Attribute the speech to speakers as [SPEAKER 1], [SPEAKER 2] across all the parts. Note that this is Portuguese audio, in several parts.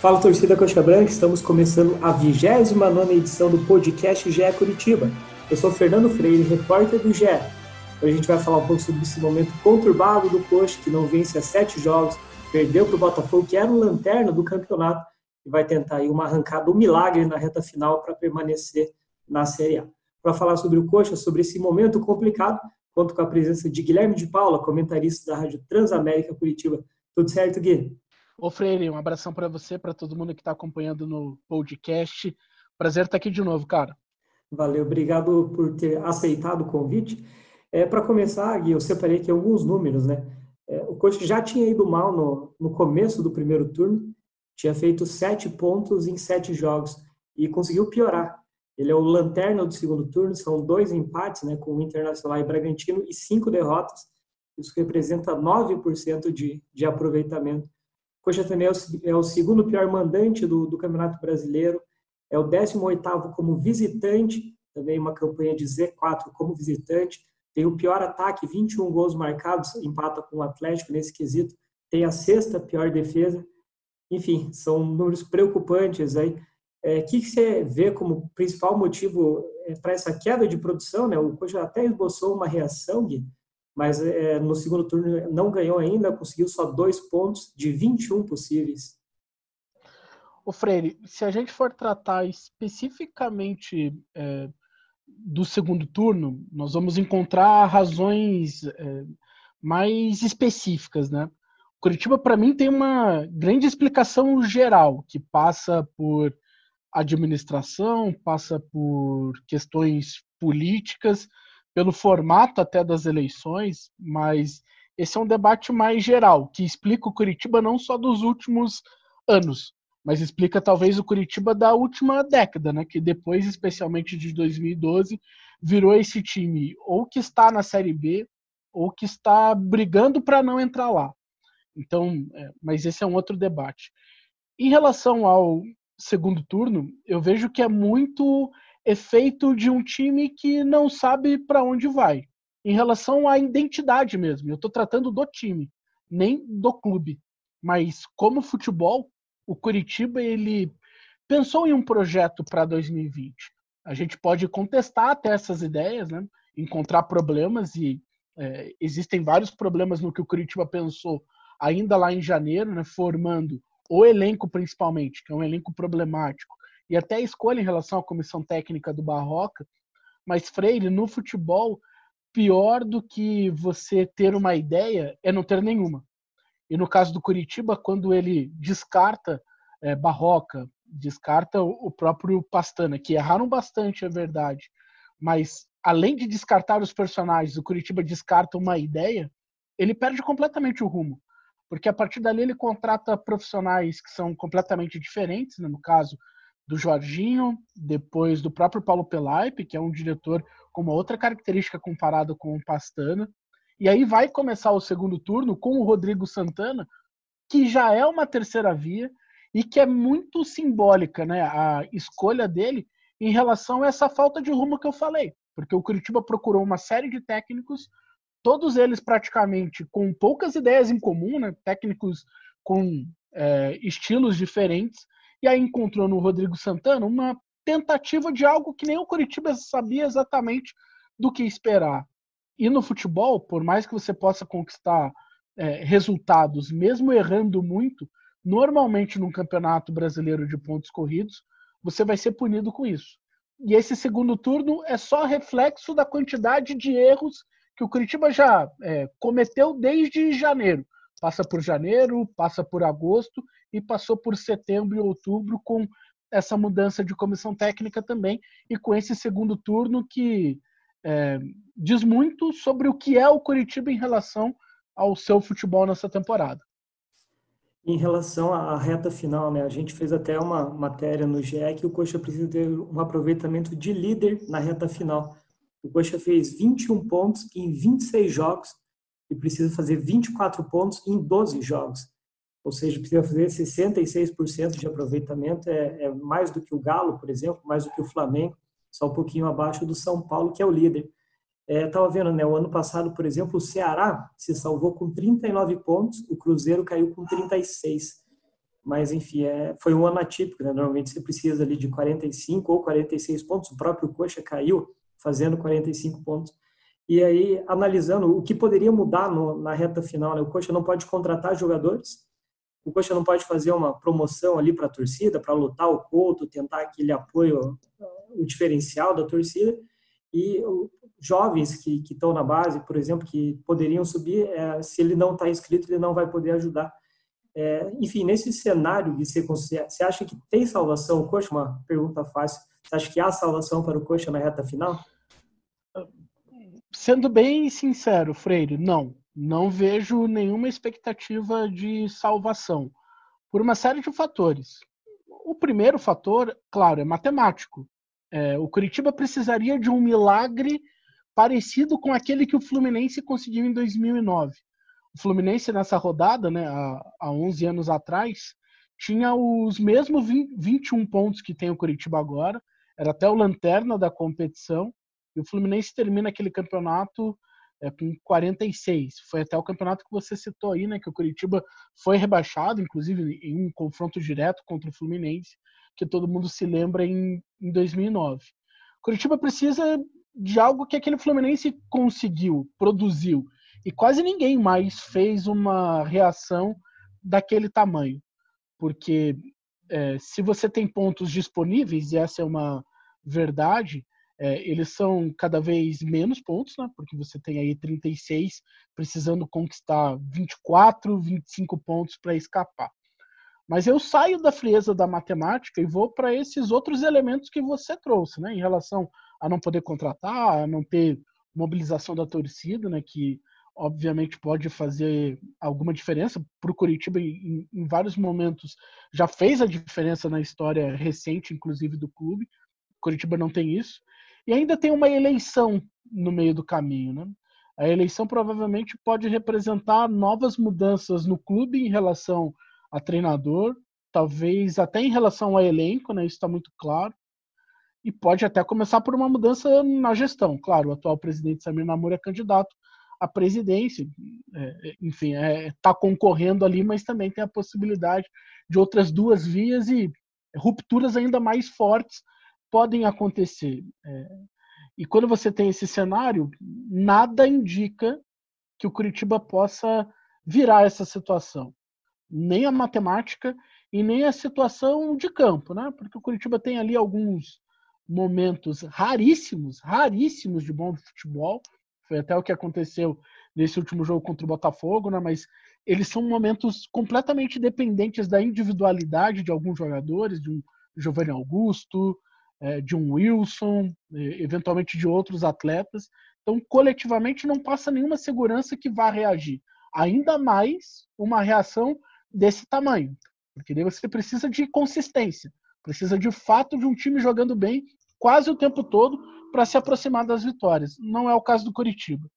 [SPEAKER 1] Fala torcida Coxa Branca, estamos começando a 29 edição do podcast GE Curitiba. Eu sou Fernando Freire, repórter do GE. Hoje a gente vai falar um pouco sobre esse momento conturbado do Coxa, que não vence há sete jogos, perdeu para o Botafogo, que era o lanterna do campeonato, e vai tentar aí uma arrancada, um milagre na reta final para permanecer na Série A. Para falar sobre o Coxa, sobre esse momento complicado, conto com a presença de Guilherme de Paula, comentarista da Rádio Transamérica Curitiba. Tudo certo, Gui?
[SPEAKER 2] Ô Freire, um abração para você, para todo mundo que está acompanhando no podcast. Prazer estar aqui de novo, cara.
[SPEAKER 1] Valeu, obrigado por ter aceitado o convite. É, para começar, Gui, eu separei aqui alguns números, né? É, o coach já tinha ido mal no, no começo do primeiro turno, tinha feito sete pontos em sete jogos e conseguiu piorar. Ele é o lanterna do segundo turno, são dois empates, né, com o Internacional e Bragantino e cinco derrotas. Isso representa 9% de, de aproveitamento. Coxa também é o, é o segundo pior mandante do, do Campeonato Brasileiro, é o 18º como visitante, também uma campanha de Z4 como visitante, tem o pior ataque, 21 gols marcados, empata com o Atlético nesse quesito, tem a sexta pior defesa, enfim, são números preocupantes aí. O é, que, que você vê como principal motivo é, para essa queda de produção? Né? O Coxa até esboçou uma reação, Gui, mas é, no segundo turno não ganhou ainda, conseguiu só dois pontos de 21 possíveis.
[SPEAKER 2] O Freire, se a gente for tratar especificamente é, do segundo turno, nós vamos encontrar razões é, mais específicas, né? Curitiba, para mim, tem uma grande explicação geral, que passa por administração, passa por questões políticas, pelo formato até das eleições, mas esse é um debate mais geral, que explica o Curitiba não só dos últimos anos, mas explica talvez o Curitiba da última década, né? Que depois, especialmente de 2012, virou esse time ou que está na Série B ou que está brigando para não entrar lá. Então, é, mas esse é um outro debate. Em relação ao segundo turno, eu vejo que é muito efeito de um time que não sabe para onde vai. Em relação à identidade mesmo, eu estou tratando do time, nem do clube. Mas como futebol, o Curitiba ele pensou em um projeto para 2020. A gente pode contestar até essas ideias, né? encontrar problemas e é, existem vários problemas no que o Curitiba pensou ainda lá em janeiro, né? formando o elenco principalmente, que é um elenco problemático, e até a escolha em relação à comissão técnica do Barroca. Mas Freire, no futebol, pior do que você ter uma ideia é não ter nenhuma. E no caso do Curitiba, quando ele descarta é, Barroca, descarta o próprio Pastana, que erraram bastante, é verdade, mas além de descartar os personagens, o Curitiba descarta uma ideia, ele perde completamente o rumo. Porque a partir dali ele contrata profissionais que são completamente diferentes, né? no caso do Jorginho, depois do próprio Paulo Pelaipe, que é um diretor com uma outra característica comparada com o Pastana, e aí vai começar o segundo turno com o Rodrigo Santana, que já é uma terceira via e que é muito simbólica, né? A escolha dele em relação a essa falta de rumo que eu falei, porque o Curitiba procurou uma série de técnicos, todos eles praticamente com poucas ideias em comum, né? Técnicos com é, estilos diferentes, e aí encontrou no Rodrigo Santana uma tentativa de algo que nem o Curitiba sabia exatamente do que esperar. E no futebol, por mais que você possa conquistar é, resultados, mesmo errando muito, normalmente num campeonato brasileiro de pontos corridos, você vai ser punido com isso. E esse segundo turno é só reflexo da quantidade de erros que o Curitiba já é, cometeu desde janeiro. Passa por janeiro, passa por agosto e passou por setembro e outubro com essa mudança de comissão técnica também e com esse segundo turno que é, diz muito sobre o que é o Curitiba em relação ao seu futebol nessa temporada.
[SPEAKER 1] Em relação à reta final, né, a gente fez até uma matéria no GE que o Coxa precisa ter um aproveitamento de líder na reta final. O Coxa fez 21 pontos em 26 jogos e precisa fazer 24 pontos em 12 jogos. Ou seja, precisa fazer 66% de aproveitamento, é, é mais do que o Galo, por exemplo, mais do que o Flamengo só um pouquinho abaixo do São Paulo, que é o líder. Estava é, vendo, né, o ano passado, por exemplo, o Ceará se salvou com 39 pontos, o Cruzeiro caiu com 36. mas enfim, é, foi um ano atípico, né? Normalmente você precisa ali de 45 ou 46 pontos, o próprio Coxa caiu fazendo 45 pontos. E aí, analisando o que poderia mudar no, na reta final, né? o Coxa não pode contratar jogadores, o Coxa não pode fazer uma promoção ali para a torcida, para lutar o Couto, tentar aquele apoio, o diferencial da torcida, e jovens que estão na base, por exemplo, que poderiam subir, é, se ele não está inscrito, ele não vai poder ajudar. É, enfim, nesse cenário de ser você acha que tem salvação o Coxa? Uma pergunta fácil. Você acha que há salvação para o Coxa na reta final?
[SPEAKER 2] Sendo bem sincero, Freire, não. Não vejo nenhuma expectativa de salvação, por uma série de fatores. O primeiro fator, claro, é matemático. É, o Curitiba precisaria de um milagre parecido com aquele que o Fluminense conseguiu em 2009. O Fluminense, nessa rodada, né, há, há 11 anos atrás, tinha os mesmos 20, 21 pontos que tem o Curitiba agora, era até o lanterna da competição, e o Fluminense termina aquele campeonato é, com 46. Foi até o campeonato que você citou aí, né? Que o Curitiba foi rebaixado, inclusive em um confronto direto contra o Fluminense, que todo mundo se lembra em, em 2009. O Curitiba precisa de algo que aquele Fluminense conseguiu, produziu, e quase ninguém mais fez uma reação daquele tamanho. Porque é, se você tem pontos disponíveis, e essa é uma verdade, é, eles são cada vez menos pontos, né? Porque você tem aí 36 precisando conquistar 24, 25 pontos para escapar. Mas eu saio da frieza da matemática e vou para esses outros elementos que você trouxe, né? Em relação a não poder contratar, a não ter mobilização da torcida, né? Que obviamente pode fazer alguma diferença para o Curitiba em, em, vários momentos já fez a diferença na história recente, inclusive do clube. Curitiba não tem isso. E ainda tem uma eleição no meio do caminho. Né? A eleição provavelmente pode representar novas mudanças no clube em relação a treinador, talvez até em relação ao elenco, né? isso está muito claro. E pode até começar por uma mudança na gestão. Claro, o atual presidente Samir Namor é candidato à presidência, é, enfim, está é, tá concorrendo ali, mas também tem a possibilidade de outras duas vias e rupturas ainda mais fortes podem acontecer. É, e quando você tem esse cenário, nada indica que o Curitiba possa virar essa situação. Nem a matemática e nem a situação de campo, né? Porque o Curitiba tem ali alguns momentos raríssimos, raríssimos de bom futebol. Foi até o que aconteceu nesse último jogo contra o Botafogo, né? Mas eles são momentos completamente dependentes da individualidade de alguns jogadores, de um Giovanni Augusto, é, de um Wilson, eventualmente de outros atletas. Então, coletivamente, não passa nenhuma segurança que vá reagir. Ainda mais uma reação desse tamanho. Porque daí você precisa de consistência. Precisa de fato de um time jogando bem quase o tempo todo para se aproximar das vitórias. Não é o caso do Curitiba.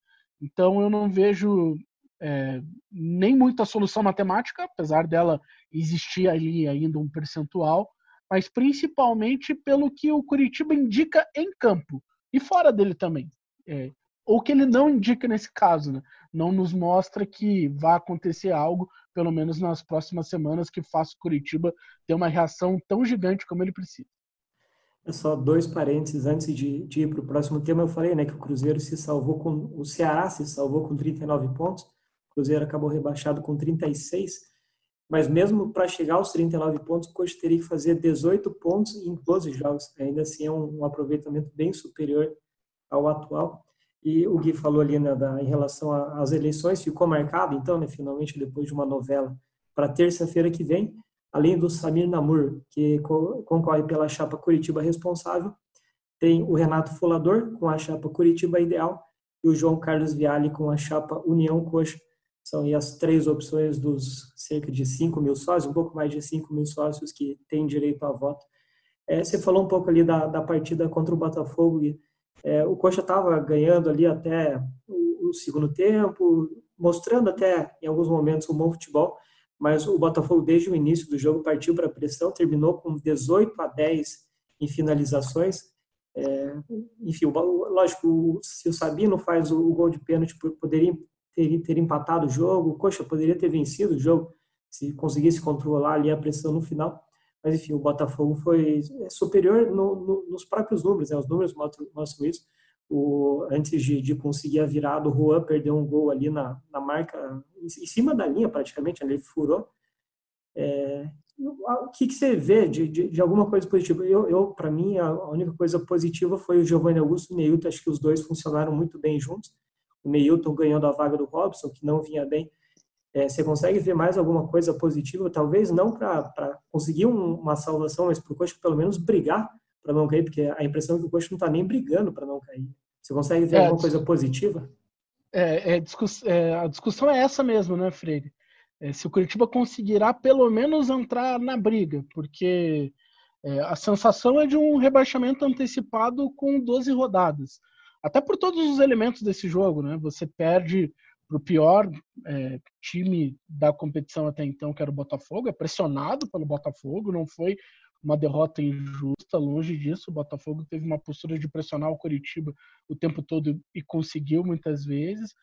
[SPEAKER 2] Então eu não vejo é, nem muita solução matemática, apesar dela existir ali ainda um percentual, mas principalmente pelo que o Curitiba indica em campo e fora dele também. É, ou que ele não indica nesse caso, né? não nos mostra que vai acontecer algo, pelo menos nas próximas semanas, que faça o Curitiba ter uma reação tão gigante como ele precisa.
[SPEAKER 1] É só dois parênteses antes de, de ir para o próximo tema. Eu falei né, que o Cruzeiro se salvou com. O Ceará se salvou com 39 pontos, o Cruzeiro acabou rebaixado com 36 mas mesmo para chegar aos 39 pontos, o coach teria que fazer 18 pontos em 12 jogos. Ainda assim é um, aproveitamento bem superior ao atual. E o Gui falou ali né, da, em relação às eleições, ficou marcado, então, né, finalmente, depois de uma novela, para terça-feira que vem, além do Samir Namur, que co concorre pela chapa Curitiba Responsável, tem o Renato Folador, com a chapa Curitiba Ideal, e o João Carlos Viale, com a chapa União Coxa. São as três opções dos cerca de 5 mil sócios, um pouco mais de 5 mil sócios que têm direito a voto. É, você falou um pouco ali da, da partida contra o Botafogo. E, é, o Coxa estava ganhando ali até o, o, segundo tempo, mostrando até em alguns momentos um bom futebol, mas o Botafogo, desde o início do jogo, partiu para a pressão, terminou com 18 a 10 em finalizações. É, enfim, lógico, se o Sabino faz o, o gol de pênalti, poderia ter, ter empatado o jogo, Coxa poderia ter vencido o jogo se conseguisse controlar ali a pressão no final. Mas, enfim, o Botafogo foi superior no, no, nos próprios números, né? os números mostram, isso. O, antes de, de, conseguir a virada, o Juan perdeu um gol ali na, na marca, em, cima da linha praticamente, ali ele furou. É, o que, que você vê de, de, de, alguma coisa positiva? Eu, eu para mim, a, única coisa positiva foi o Giovanni Augusto e o Neilton. Acho que os dois funcionaram muito bem juntos. O Neilton ganhando a vaga do Robson, que não vinha bem. É, você consegue ver mais alguma coisa positiva? Talvez não para conseguir um, uma salvação, mas para o Coxa pelo menos brigar para não cair, porque a impressão é que o Coxa não está nem brigando para não cair. Você consegue ver é, alguma coisa positiva?
[SPEAKER 2] É, é, é, a discussão é essa mesmo, né, Freire? é, se o Curitiba conseguirá pelo menos entrar na briga, porque é, a sensação é de um rebaixamento antecipado com 12 rodadas. Até por todos os elementos desse jogo, né? Você perde para o pior é, time da competição até então, que era o Botafogo, é pressionado pelo Botafogo, não foi uma derrota injusta, longe disso. O Botafogo teve uma postura de pressionar o Curitiba o tempo todo e conseguiu muitas vezes.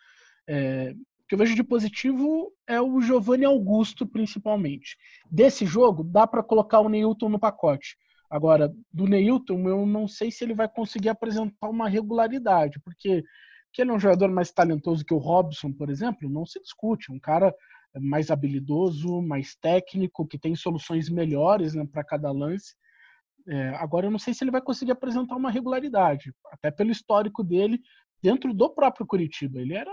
[SPEAKER 2] É, que eu vejo de positivo é o Giovanni Augusto, principalmente. Desse jogo, dá para colocar o Neilton no pacote. Agora, do Neilton, eu não sei se ele vai conseguir apresentar uma regularidade, porque que ele é um jogador mais talentoso que o Robson, por exemplo, não se discute. Um cara mais habilidoso, mais técnico, que tem soluções melhores né, para cada lance. É, agora, eu não sei se ele vai conseguir apresentar uma regularidade, até pelo histórico dele dentro do próprio Curitiba. Ele era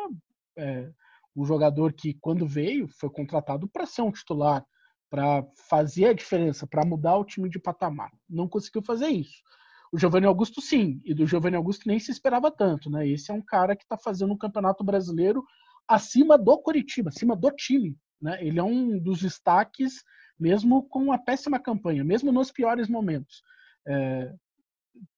[SPEAKER 2] é, um jogador que, quando veio, foi contratado para ser um titular, para fazer a diferença, para mudar o time de patamar. Não conseguiu fazer isso. O Giovanni Augusto, sim, e do Giovanni Augusto nem se esperava tanto, né? Esse é um cara que está fazendo um campeonato brasileiro acima do Coritiba, acima do time. Né? Ele é um dos destaques, mesmo com uma péssima campanha, mesmo nos piores momentos. É,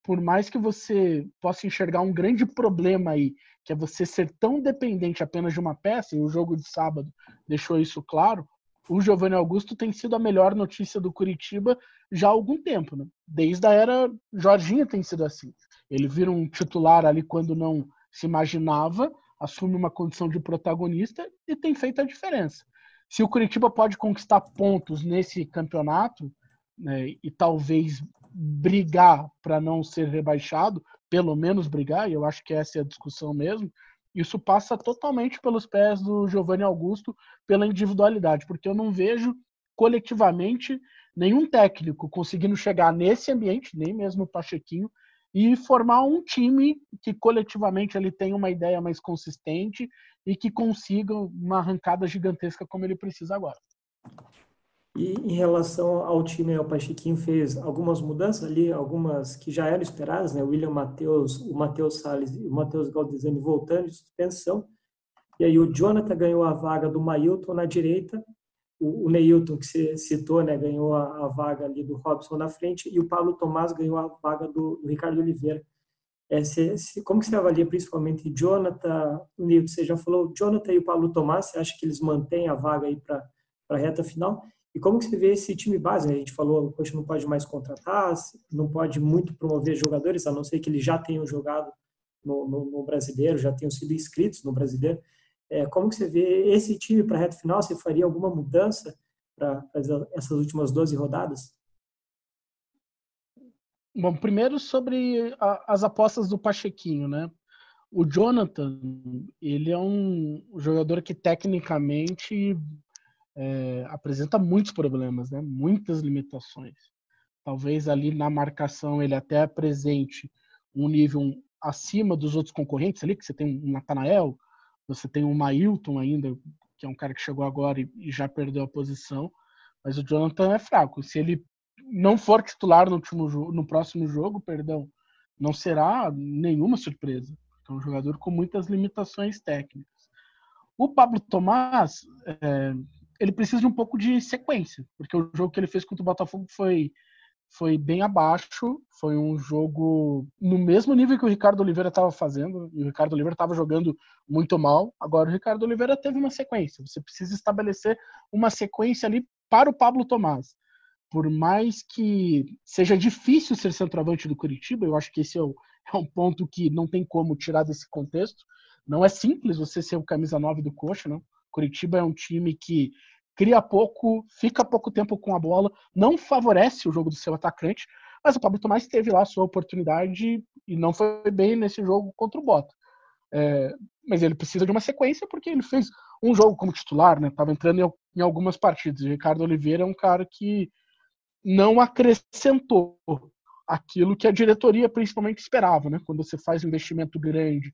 [SPEAKER 2] por mais que você possa enxergar um grande problema aí, que é você ser tão dependente apenas de uma peça, e o jogo de sábado deixou isso claro, o Giovanni Augusto tem sido a melhor notícia do Curitiba já há algum tempo, né? Desde a era Jorginho tem sido assim. Ele vira um titular ali quando não se imaginava, assume uma condição de protagonista e tem feito a diferença. Se o Curitiba pode conquistar pontos nesse campeonato, né, e talvez brigar para não ser rebaixado, pelo menos brigar, e eu acho que essa é a discussão mesmo, isso passa totalmente pelos pés do Giovanni Augusto, pela individualidade, porque eu não vejo coletivamente nenhum técnico conseguindo chegar nesse ambiente, nem mesmo o Pachequinho, e formar um time que coletivamente ele tenha uma ideia mais consistente e que consiga uma arrancada gigantesca como ele precisa agora.
[SPEAKER 1] E em relação ao time, o Pachequinho fez algumas mudanças ali, algumas que já eram esperadas, né? O William Matheus, o Matheus Salles e o Matheus Galdesani voltando de suspensão. E aí o Jonathan ganhou a vaga do Mailton na direita, o, Neilton, que você citou, né, ganhou a, vaga ali do Robson na frente, e o Paulo Tomás ganhou a vaga do, do Ricardo Oliveira. É, se, se, como que você avalia principalmente Jonathan, o Neilton, você já falou, Jonathan e o Paulo Tomás, você acha que eles mantêm a vaga aí para a reta final? E como que você vê esse time base? Né? A gente falou, o coach não pode mais contratar, não pode muito promover jogadores, a não ser que eles já tenham jogado no, no, no brasileiro, já tenham sido inscritos no brasileiro. É, como que você vê esse time para a reta final? Você faria alguma mudança para essas últimas 12 rodadas?
[SPEAKER 2] Bom, primeiro sobre a, as apostas do Pachequinho, né? O Jonathan, ele é um jogador que tecnicamente é, apresenta muitos problemas, né? muitas limitações. Talvez ali na marcação ele até apresente um nível acima dos outros concorrentes ali, que você tem um Natanael, você tem um Mailton ainda, que é um cara que chegou agora e, e já perdeu a posição, mas o Jonathan é fraco. Se ele não for titular no, último no próximo jogo, perdão, não será nenhuma surpresa. É um jogador com muitas limitações técnicas. O Pablo Tomás, é, ele precisa de um pouco de sequência, porque o jogo que ele fez contra o Botafogo foi foi bem abaixo, foi um jogo no mesmo nível que o Ricardo Oliveira estava fazendo, e o Ricardo Oliveira estava jogando muito mal. Agora o Ricardo Oliveira teve uma sequência. Você precisa estabelecer uma sequência ali para o Pablo Tomás. Por mais que seja difícil ser centroavante do Curitiba, eu acho que esse é, o, é um ponto que não tem como tirar desse contexto. Não é simples você ser o camisa 9 do Coxa, não. Curitiba é um time que cria pouco, fica pouco tempo com a bola, não favorece o jogo do seu atacante, mas o Pablo Tomás teve lá a sua oportunidade e não foi bem nesse jogo contra o Bota. É, mas ele precisa de uma sequência porque ele fez um jogo como titular, né? Tava entrando em, algumas partidas. O Ricardo Oliveira é um cara que não acrescentou aquilo que a diretoria principalmente esperava, né? Quando você faz um investimento grande,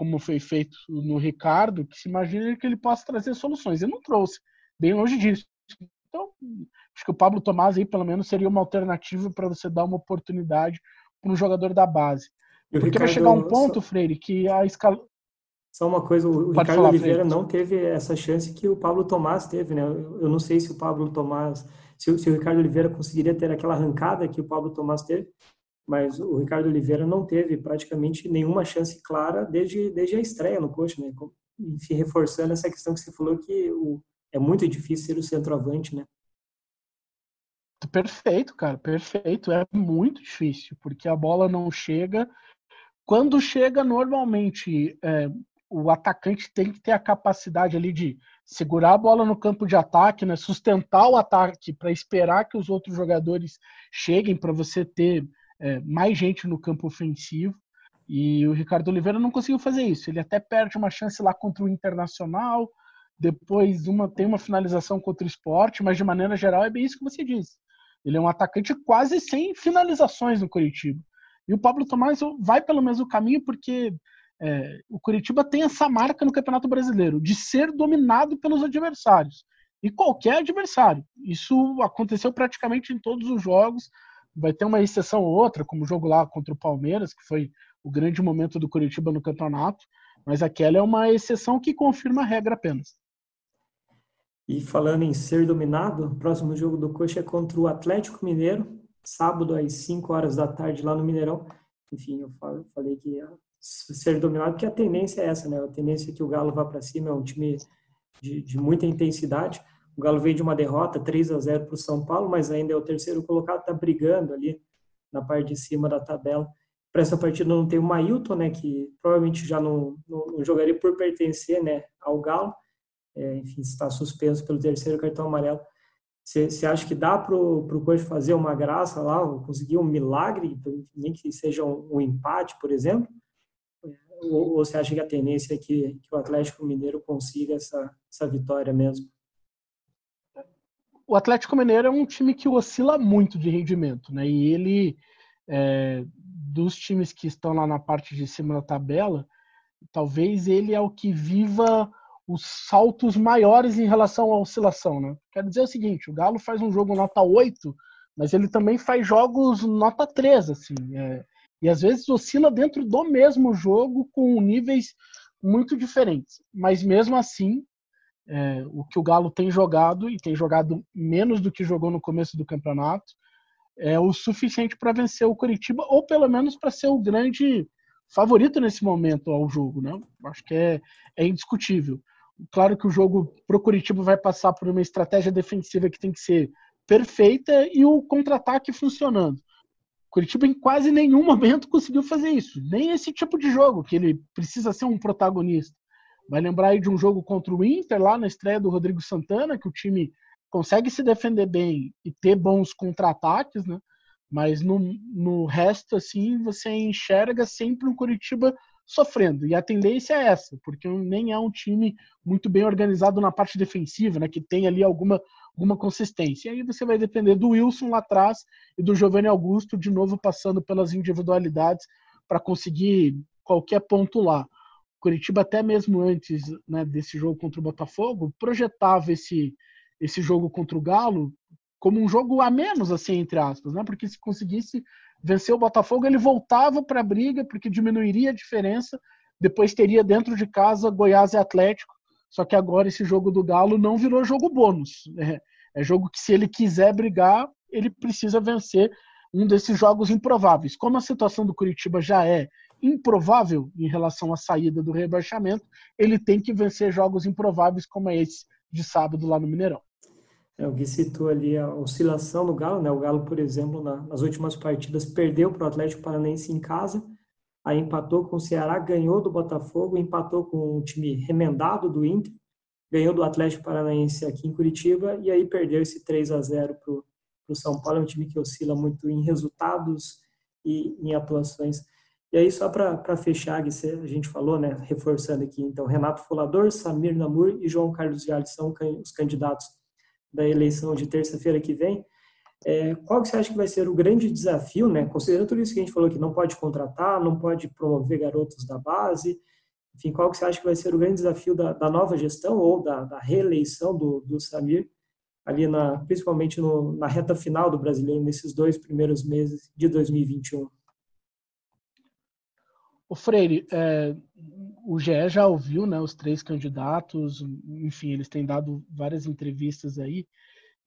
[SPEAKER 2] como foi feito no Ricardo, que se imagina que ele possa trazer soluções. Ele não trouxe, bem longe disso. Então, acho que o Pablo Tomás aí, pelo menos, seria uma alternativa para você dar uma oportunidade para um jogador da base. Porque Ricardo, vai chegar um ponto, só... Freire, que a escala.
[SPEAKER 1] Só uma coisa, o Pode Ricardo falar, Oliveira Freire. não teve essa chance que o Pablo Tomás teve, né? Eu não sei se o Pablo Tomás, se, se o Ricardo Oliveira conseguiria ter aquela arrancada que o Pablo Tomás teve, mas o Ricardo Oliveira não teve praticamente nenhuma chance clara desde, desde a estreia no coach, né? Enfim, reforçando essa questão que você falou que o, é muito difícil ser o centroavante, né?
[SPEAKER 2] Perfeito, cara, perfeito. É muito difícil, porque a bola não chega. Quando chega, normalmente é, o atacante tem que ter a capacidade ali de segurar a bola no campo de ataque, né, sustentar o ataque para esperar que os outros jogadores cheguem para você ter é, mais gente no campo ofensivo. E o Ricardo Oliveira não conseguiu fazer isso. Ele até perde uma chance lá contra o Internacional, depois uma tem uma finalização contra o esporte, mas de maneira geral é bem isso que você disse. Ele é um atacante quase sem finalizações no Curitiba. E o Pablo Tomás vai pelo mesmo caminho porque é, o Curitiba tem essa marca no Campeonato Brasileiro de ser dominado pelos adversários. E qualquer adversário. Isso aconteceu praticamente em todos os jogos. Vai ter uma exceção ou outra, como o jogo lá contra o Palmeiras, que foi o grande momento do Curitiba no campeonato. Mas aquela é uma exceção que confirma a regra apenas.
[SPEAKER 1] E falando em ser dominado, o próximo jogo do Coxa é contra o Atlético Mineiro, sábado às 5 horas da tarde lá no Mineirão. Enfim, eu falei que ia ser dominado, porque a tendência é essa, né? A tendência é que o Galo vá para cima, é um time de, de, muita intensidade. O Galo veio de uma derrota 3 a 0 para o São Paulo, mas ainda é o terceiro colocado, está brigando ali na parte de cima da tabela. Para essa partida não tem o Mailton, né? Que provavelmente já não, não, não jogaria por pertencer né, ao Galo é, enfim, está suspenso pelo terceiro cartão amarelo. Você acha que dá para o coach fazer uma graça lá, conseguir um milagre, nem que seja um, um empate, por exemplo? Ou, você acha que a tendência é que, que o Atlético Mineiro consiga essa, essa vitória mesmo?
[SPEAKER 2] O Atlético Mineiro é um time que oscila muito de rendimento, né? E ele, é, dos times que estão lá na parte de cima da tabela, talvez ele é o que viva os saltos maiores em relação à oscilação, né? Quer dizer o seguinte, o Galo faz um jogo nota 8, mas ele também faz jogos nota 3, assim, é, e às vezes oscila dentro do mesmo jogo com níveis muito diferentes. Mas mesmo assim, é, o que o Galo tem jogado, e tem jogado menos do que jogou no começo do campeonato, é o suficiente para vencer o Curitiba, ou pelo menos para ser o grande favorito nesse momento ao jogo, né? Acho que é, é indiscutível. Claro que o jogo pro Curitiba vai passar por uma estratégia defensiva que tem que ser perfeita e o contra-ataque funcionando. Curitiba em quase nenhum momento conseguiu fazer isso. Nem esse tipo de jogo, que ele precisa ser um protagonista. Vai lembrar aí de um jogo contra o Inter, lá na estreia do Rodrigo Santana, que o time consegue se defender bem e ter bons contra-ataques, né? Mas no, no resto, assim, você enxerga sempre um Curitiba sofrendo. E a tendência é essa, porque nem é um time muito bem organizado na parte defensiva, né, que tem ali alguma, alguma consistência. E aí você vai depender do Wilson lá atrás e do Giovanni Augusto, de novo passando pelas individualidades para conseguir qualquer ponto lá. Curitiba, até mesmo antes né, desse jogo contra o Botafogo, projetava esse, esse jogo contra o Galo como um jogo a menos, assim, entre aspas, né? Porque se conseguisse vencer o Botafogo, ele voltava para a briga, porque diminuiria a diferença. Depois teria dentro de casa Goiás e Atlético. Só que agora esse jogo do Galo não virou jogo bônus. É, é jogo que, se ele quiser brigar, ele precisa vencer um desses jogos improváveis. Como a situação do Curitiba já é improvável em relação à saída do rebaixamento, ele tem que vencer jogos improváveis como esse de sábado lá no Mineirão.
[SPEAKER 1] É, o Gui citou ali a oscilação do Galo, né? O Galo, por exemplo, na, nas últimas partidas perdeu para o Atlético Paranaense em casa, aí empatou com o Ceará, ganhou do Botafogo, empatou com o time remendado do Inter, ganhou do Atlético Paranaense aqui em Curitiba e aí perdeu esse 3 a 0 para o São Paulo. É um time que oscila muito em resultados e em atuações. E aí, só para fechar, a gente falou, né, reforçando aqui, então, Renato Folador, Samir Namur e João Carlos Vialli são os candidatos da eleição de terça-feira que vem. É, qual que você acha que vai ser o grande desafio, né, considerando tudo isso que a gente falou, que não pode contratar, não pode promover garotos da base, enfim, qual que você acha que vai ser o grande desafio da, da nova gestão ou da, da reeleição do, do Samir, ali na, principalmente no, na reta final do brasileiro, nesses dois primeiros meses de 2021?
[SPEAKER 2] O Freire, é, o GE já ouviu né, os três candidatos, enfim, eles têm dado várias entrevistas aí.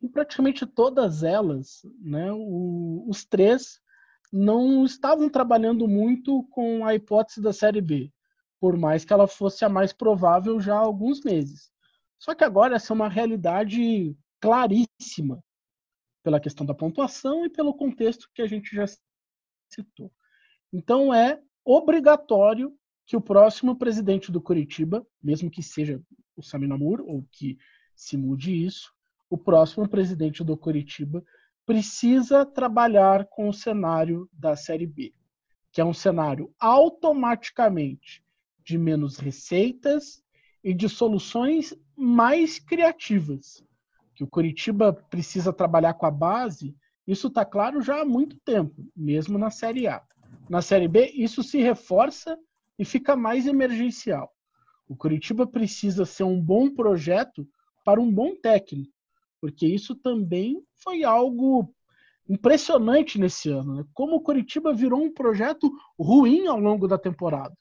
[SPEAKER 2] Em praticamente todas elas, né, o, os três não estavam trabalhando muito com a hipótese da Série B, por mais que ela fosse a mais provável já há alguns meses. Só que agora essa é uma realidade claríssima pela questão da pontuação e pelo contexto que a gente já citou. Então é obrigatório que o próximo presidente do Curitiba, mesmo que seja o Sami Namur, ou que se mude isso, o próximo presidente do Curitiba precisa trabalhar com o cenário da Série B, que é um cenário automaticamente de menos receitas e de soluções mais criativas. Que o Curitiba precisa trabalhar com a base, isso está claro já há muito tempo, mesmo na Série A. Na Série B, isso se reforça e fica mais emergencial. O Curitiba precisa ser um bom projeto para um bom técnico, porque isso também foi algo impressionante nesse ano. Né? Como o Curitiba virou um projeto ruim ao longo da temporada.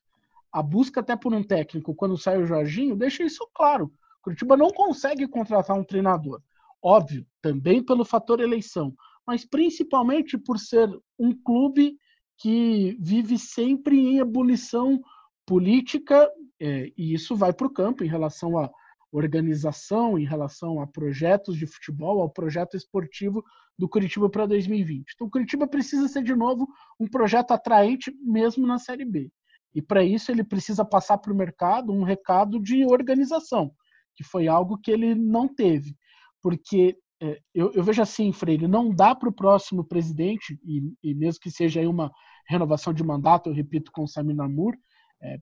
[SPEAKER 2] A busca até por um técnico, quando sai o Jorginho, deixa isso claro. O Curitiba não consegue contratar um treinador. Óbvio, também pelo fator eleição, mas principalmente por ser um clube que vive sempre em ebulição política, é, e isso vai para o campo em relação à organização, em relação a projetos de futebol, ao projeto esportivo do Curitiba para 2020. Então, o Curitiba precisa ser, de novo, um projeto atraente, mesmo na Série B. E para isso, ele precisa passar para o mercado um recado de organização, que foi algo que ele não teve. Porque é, eu, eu, vejo assim, Freire, não dá para o próximo presidente, e, e, mesmo que seja aí uma renovação de mandato, eu repito, com o Samir Namur, é,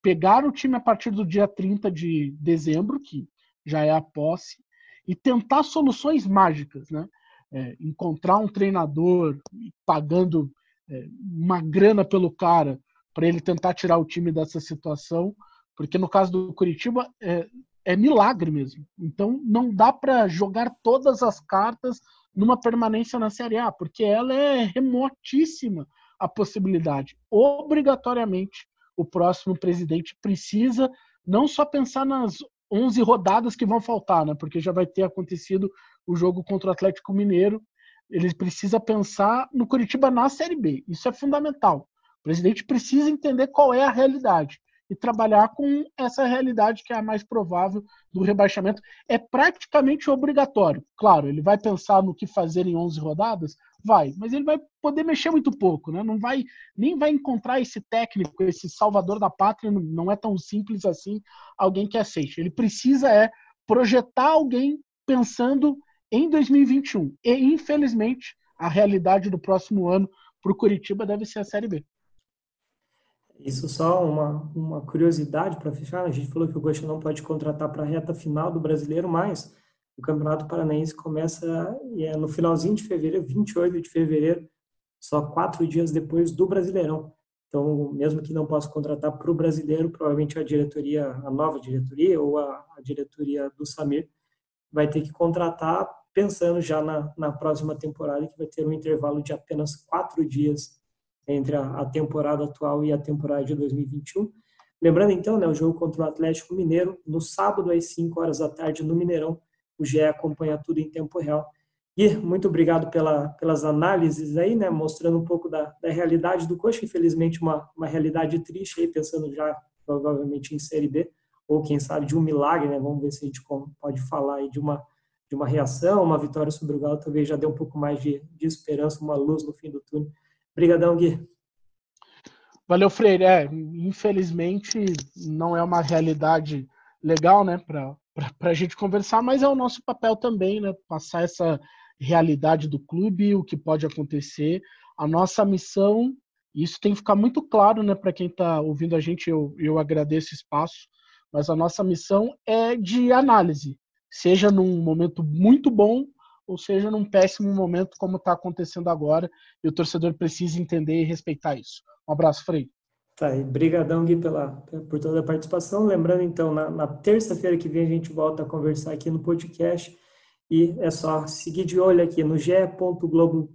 [SPEAKER 2] pegar o time a partir do dia 30 de dezembro, que já é a posse, e tentar soluções mágicas, né? É, encontrar um treinador pagando é, uma grana pelo cara para ele tentar tirar o time dessa situação, porque no caso do Curitiba, é, milagre mesmo. Então não dá para jogar todas as cartas numa permanência na Série A, porque ela é remotíssima a possibilidade. Obrigatoriamente, o próximo presidente precisa não só pensar nas 11 rodadas que vão faltar, né? Porque já vai ter acontecido o jogo contra o Atlético Mineiro. Ele precisa pensar no Curitiba na Série B. Isso é fundamental. O presidente precisa entender qual é a realidade e trabalhar com essa realidade que é a mais provável do rebaixamento. É praticamente obrigatório. Claro, ele vai pensar no que fazer em 11 rodadas? Vai, mas ele vai poder mexer muito pouco, né? Não vai nem vai encontrar esse técnico, esse salvador da pátria, não é tão simples assim, alguém que aceite. Ele precisa é projetar alguém pensando em 2021. E infelizmente, a realidade do próximo ano para o Curitiba deve ser a Série B.
[SPEAKER 1] Isso só uma, uma curiosidade para fechar. A gente falou que o Goiás não pode contratar para a reta final do brasileiro, mas o Campeonato Paranaense começa é, no finalzinho de fevereiro, 28 de fevereiro, só quatro dias depois do Brasileirão. Então, mesmo que não possa contratar para o brasileiro, provavelmente a diretoria, a nova diretoria ou a, a diretoria do Samir vai ter que contratar pensando já na, na próxima temporada, que vai ter um intervalo de apenas quatro dias entre a, a, temporada atual e a temporada de 2021. Lembrando então, né, o jogo contra o Atlético Mineiro, no sábado às 5 horas da tarde no Mineirão, o GE acompanha tudo em tempo real. E muito obrigado pela, pelas análises aí, né, mostrando um pouco da, da realidade do Coxa, infelizmente uma, uma realidade triste aí, pensando já provavelmente em Série B, ou quem sabe de um milagre, né, vamos ver se a gente pode falar aí de uma, de uma reação, uma vitória sobre o Galo, talvez já dê um pouco mais de, de esperança, uma luz no fim do túnel Obrigadão, Gui.
[SPEAKER 2] Valeu, Freire. É, infelizmente, não é uma realidade legal né, para a gente conversar, mas é o nosso papel também, né? Passar essa realidade do clube, o que pode acontecer. A nossa missão, isso tem que ficar muito claro, né? Para quem está ouvindo a gente, eu, eu agradeço o espaço, mas a nossa missão é de análise, seja num momento muito bom ou seja num péssimo momento como está acontecendo agora, e o torcedor precisa entender e respeitar isso. Um abraço, Frei.
[SPEAKER 1] Tá, e brigadão, Gui, pela, por toda a participação. Lembrando, então, na, na terça-feira que vem a gente volta a conversar aqui no podcast e é só seguir de olho aqui no ge.globo.br.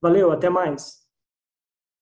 [SPEAKER 1] Valeu, até mais!